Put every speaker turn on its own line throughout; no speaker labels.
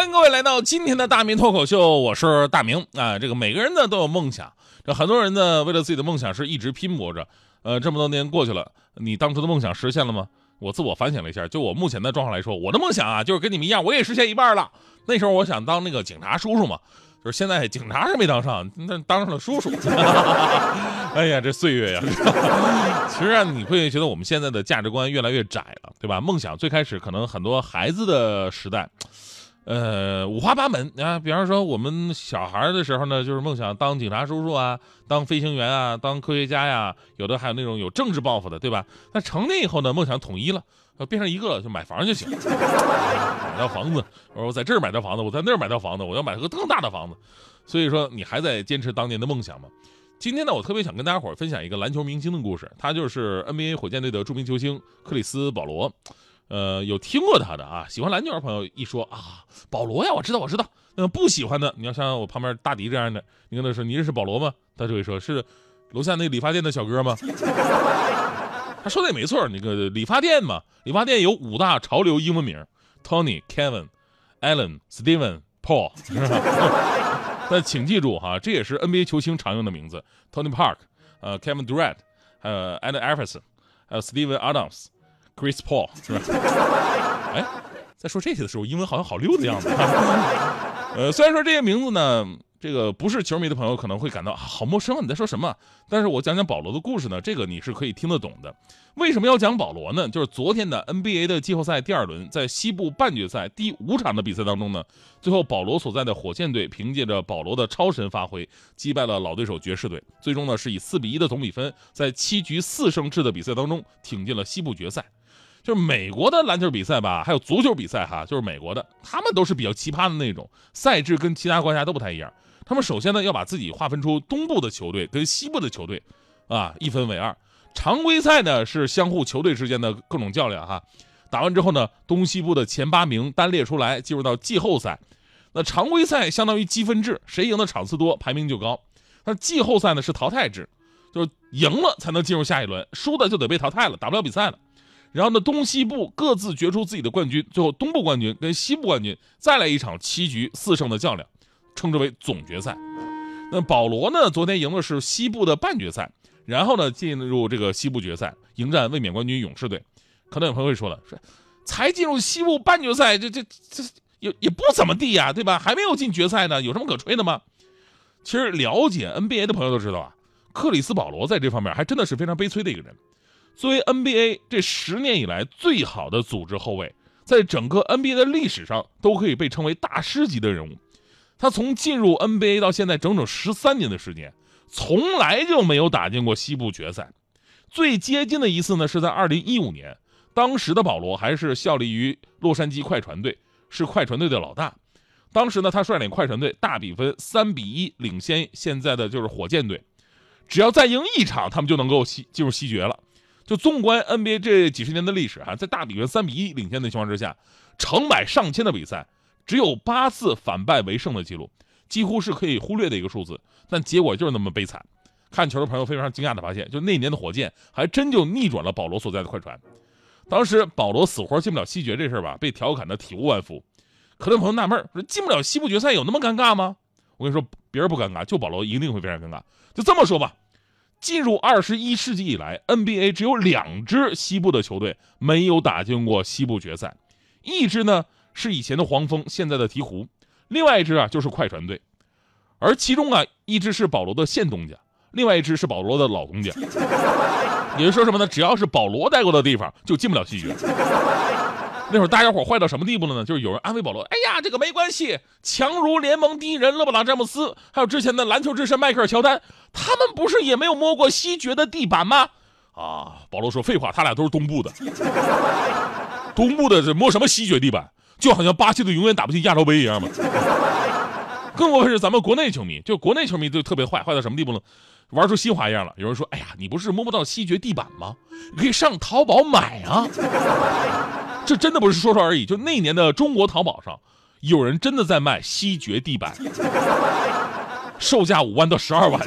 欢迎各位来到今天的大明脱口秀，我是大明啊。这个每个人呢都有梦想，这很多人呢为了自己的梦想是一直拼搏着。呃，这么多年过去了，你当初的梦想实现了吗？我自我反省了一下，就我目前的状况来说，我的梦想啊就是跟你们一样，我也实现一半了。那时候我想当那个警察叔叔嘛，就是现在警察是没当上，那当上了叔叔。哎呀，这岁月呀！其实啊，你会觉得我们现在的价值观越来越窄了，对吧？梦想最开始可能很多孩子的时代。呃，五花八门啊，比方说我们小孩的时候呢，就是梦想当警察叔叔啊，当飞行员啊，当科学家呀，有的还有那种有政治抱负的，对吧？那成年以后呢，梦想统一了，变成一个，就买房就行，买套房子，我在这儿买套房子，我在那儿买套房子，我要买个更大的房子。所以说，你还在坚持当年的梦想吗？今天呢，我特别想跟大家伙分享一个篮球明星的故事，他就是 NBA 火箭队的著名球星克里斯保罗。呃，有听过他的啊？喜欢篮球的朋友一说啊，保罗呀，我知道，我知道。那不喜欢的，你要像我旁边大迪这样的，你跟他说你认识保罗吗？他就会说是楼下那理发店的小哥吗？他说的也没错，那个理发店嘛，理发店有五大潮流英文名：Tony、Kevin、Allen、Steven、Paul。但请记住哈，这也是 NBA 球星常用的名字：Tony Park、呃 Kevin Durant、还有 Allen Iverson、还有 Steven Adams。Chris Paul 是吧？哎，在说这些的时候，英文好像好溜的样子。呃，虽然说这些名字呢，这个不是球迷的朋友可能会感到好陌生啊，你在说什么？但是我讲讲保罗的故事呢，这个你是可以听得懂的。为什么要讲保罗呢？就是昨天的 NBA 的季后赛第二轮，在西部半决赛第五场的比赛当中呢，最后保罗所在的火箭队凭借着保罗的超神发挥，击败了老对手爵士队，最终呢是以四比一的总比分，在七局四胜制的比赛当中挺进了西部决赛。就是美国的篮球比赛吧，还有足球比赛哈，就是美国的，他们都是比较奇葩的那种赛制，跟其他国家都不太一样。他们首先呢要把自己划分出东部的球队跟西部的球队，啊，一分为二。常规赛呢是相互球队之间的各种较量哈，打完之后呢，东西部的前八名单列出来，进入到季后赛。那常规赛相当于积分制，谁赢的场次多，排名就高。那季后赛呢是淘汰制，就是赢了才能进入下一轮，输的就得被淘汰了，打不了比赛了。然后呢，东西部各自决出自己的冠军，最后东部冠军跟西部冠军再来一场七局四胜的较量，称之为总决赛。那保罗呢，昨天赢的是西部的半决赛，然后呢进入这个西部决赛，迎战卫冕冠军勇士队。可能有朋友会说了，说才进入西部半决赛，这这这也也不怎么地呀，对吧？还没有进决赛呢，有什么可吹的吗？其实了解 NBA 的朋友都知道啊，克里斯保罗在这方面还真的是非常悲催的一个人。作为 NBA 这十年以来最好的组织后卫，在整个 NBA 的历史上都可以被称为大师级的人物。他从进入 NBA 到现在整整十三年的时间，从来就没有打进过西部决赛。最接近的一次呢，是在2015年，当时的保罗还是效力于洛杉矶快船队，是快船队的老大。当时呢，他率领快船队大比分三比一领先现在的就是火箭队，只要再赢一场，他们就能够西进入西决了。就纵观 NBA 这几十年的历史哈，在大比分三比一领先的情况之下，成百上千的比赛，只有八次反败为胜的记录，几乎是可以忽略的一个数字。但结果就是那么悲惨。看球的朋友非常惊讶的发现，就那年的火箭还真就逆转了保罗所在的快船。当时保罗死活进不了西决这事儿吧，被调侃的体无完肤。可能朋友纳闷说进不了西部决赛有那么尴尬吗？我跟你说，别人不尴尬，就保罗一定会非常尴尬。就这么说吧。进入二十一世纪以来，NBA 只有两支西部的球队没有打进过西部决赛，一支呢是以前的黄蜂，现在的鹈鹕，另外一支啊就是快船队，而其中啊一支是保罗的现东家，另外一支是保罗的老东家，也就说什么呢？只要是保罗待过的地方，就进不了西决。那会儿大家伙坏到什么地步了呢？就是有人安慰保罗：“哎呀，这个没关系，强如联盟第一人勒布朗詹姆斯，还有之前的篮球之神迈克尔乔丹，他们不是也没有摸过西决的地板吗？”啊，保罗说：“废话，他俩都是东部的，东部的这摸什么西决地板？就好像巴西队永远打不进亚洲杯一样嘛。更过分是咱们国内球迷，就国内球迷就特别坏，坏到什么地步呢？玩出新花样了。有人说：“哎呀，你不是摸不到西决地板吗？你可以上淘宝买啊。”这真的不是说说而已。就那年的中国淘宝上，有人真的在卖西爵地板，售价五万到十二万。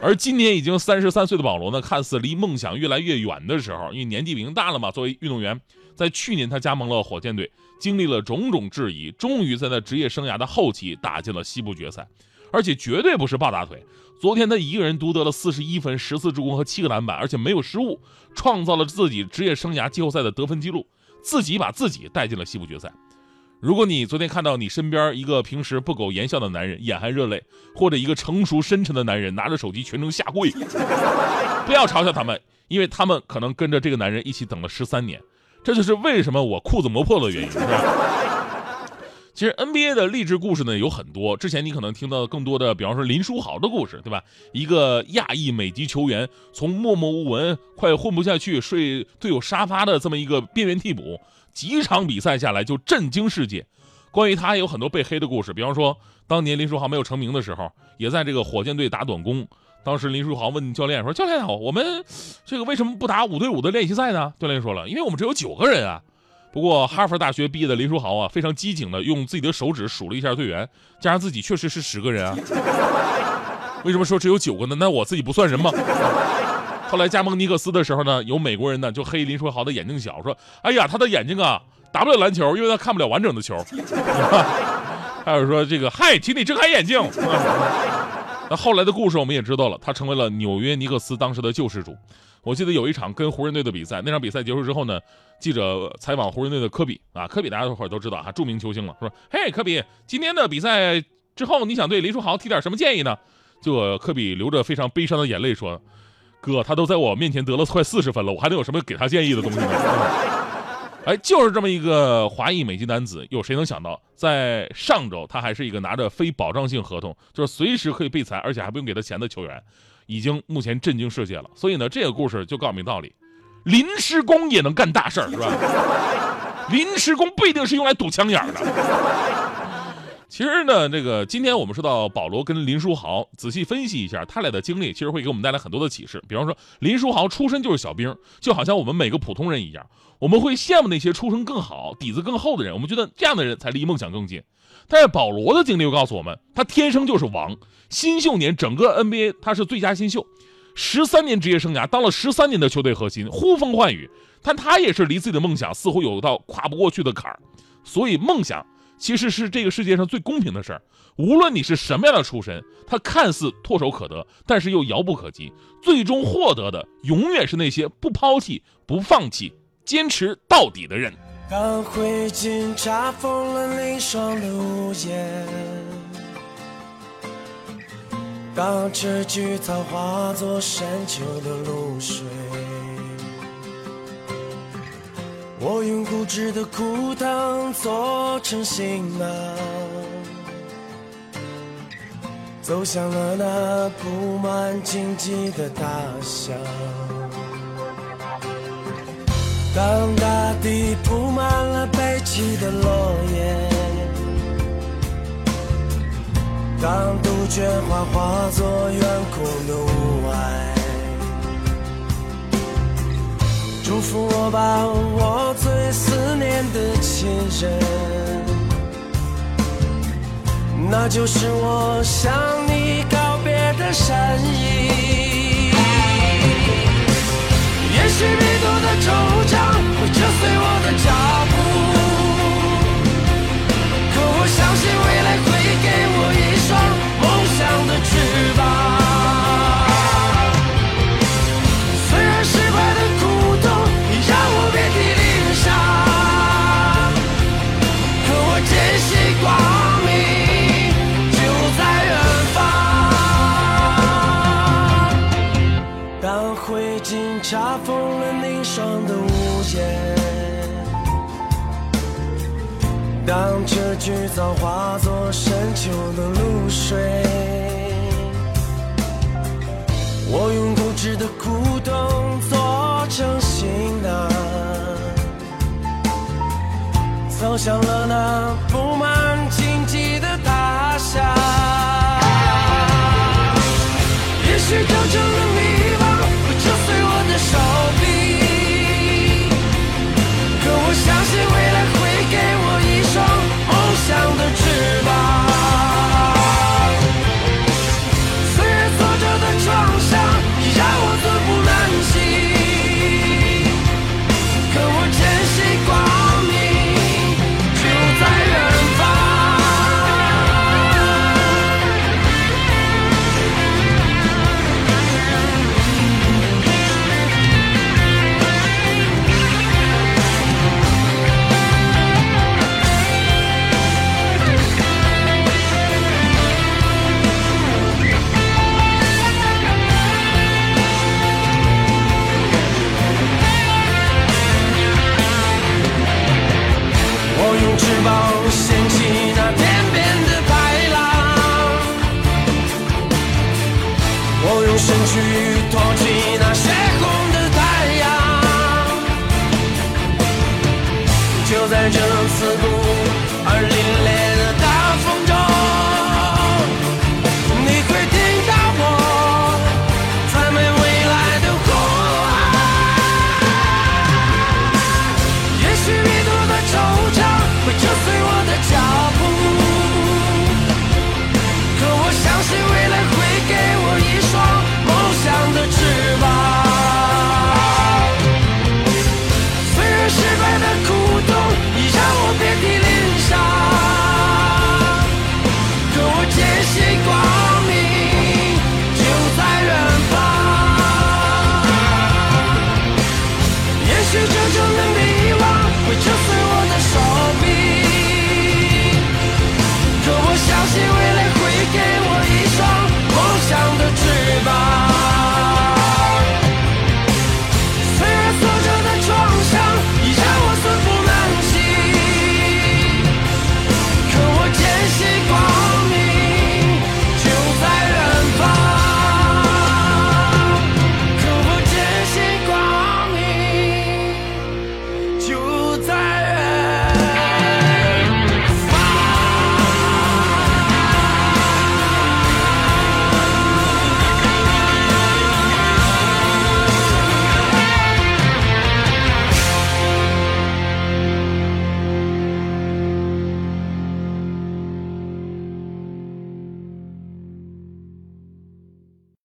而今年已经三十三岁的保罗呢，看似离梦想越来越远的时候，因为年纪已经大了嘛。作为运动员，在去年他加盟了火箭队，经历了种种质疑，终于在他职业生涯的后期打进了西部决赛，而且绝对不是抱大腿。昨天他一个人独得了四十一分、十次助攻和七个篮板，而且没有失误，创造了自己职业生涯季后赛的得分记录，自己把自己带进了西部决赛。如果你昨天看到你身边一个平时不苟言笑的男人眼含热泪，或者一个成熟深沉的男人拿着手机全程下跪，不要嘲笑他们，因为他们可能跟着这个男人一起等了十三年。这就是为什么我裤子磨破的原因，是吧？其实 NBA 的励志故事呢有很多，之前你可能听到更多的，比方说林书豪的故事，对吧？一个亚裔美籍球员从默默无闻、快混不下去、睡队友沙发的这么一个边缘替补。几场比赛下来就震惊世界，关于他也有很多被黑的故事。比方说，当年林书豪没有成名的时候，也在这个火箭队打短工。当时林书豪问教练说：“教练好，我们这个为什么不打五对五的练习赛呢？”教练说了：“因为我们只有九个人啊。”不过哈佛大学毕业的林书豪啊，非常机警的用自己的手指数了一下队员，加上自己确实是十个人啊。为什么说只有九个呢？那我自己不算人吗？后来加盟尼克斯的时候呢，有美国人呢就黑林书豪的眼睛小，说：“哎呀，他的眼睛啊打不了篮球，因为他看不了完整的球。”还有说这个，嗨，请你睁开眼睛。那后来的故事我们也知道了，他成为了纽约尼克斯当时的救世主。我记得有一场跟湖人队的比赛，那场比赛结束之后呢，记者采访湖人队的科比啊，科比大家伙都知道哈，著名球星了，说：“嘿，科比，今天的比赛之后，你想对林书豪提点什么建议呢？”结果科比流着非常悲伤的眼泪说。哥，他都在我面前得了快四十分了，我还能有什么给他建议的东西呢？哎，就是这么一个华裔美籍男子，有谁能想到，在上周他还是一个拿着非保障性合同，就是随时可以被裁，而且还不用给他钱的球员，已经目前震惊世界了。所以呢，这个故事就告诉你道理：临时工也能干大事儿，是吧？临时工不一定是用来堵枪眼的。其实呢，这个今天我们说到保罗跟林书豪，仔细分析一下他俩的经历，其实会给我们带来很多的启示。比方说，林书豪出身就是小兵，就好像我们每个普通人一样，我们会羡慕那些出身更好、底子更厚的人，我们觉得这样的人才离梦想更近。但是保罗的经历又告诉我们，他天生就是王。新秀年整个 NBA 他是最佳新秀，十三年职业生涯当了十三年的球队核心，呼风唤雨。但他也是离自己的梦想似乎有一道跨不过去的坎儿，所以梦想。其实是这个世界上最公平的事儿，无论你是什么样的出身，它看似唾手可得，但是又遥不可及。最终获得的，永远是那些不抛弃、不放弃、坚持到底的人。
当灰烬查封了凌霜的屋檐，当这菊草化作深秋的露水。我用固执的枯藤做成行囊，走向了那布满荆棘的大象。当大地铺满了悲泣的落叶，当杜鹃花化作远空的雾祝福我吧，我最思念的亲人，那就是我向你告别的身影。也许迷途的惆怅会折碎我的脚步，经查封了凝霜的屋檐，当这菊草化作深秋的露水，我用固执的古董做成行囊，走向了那布满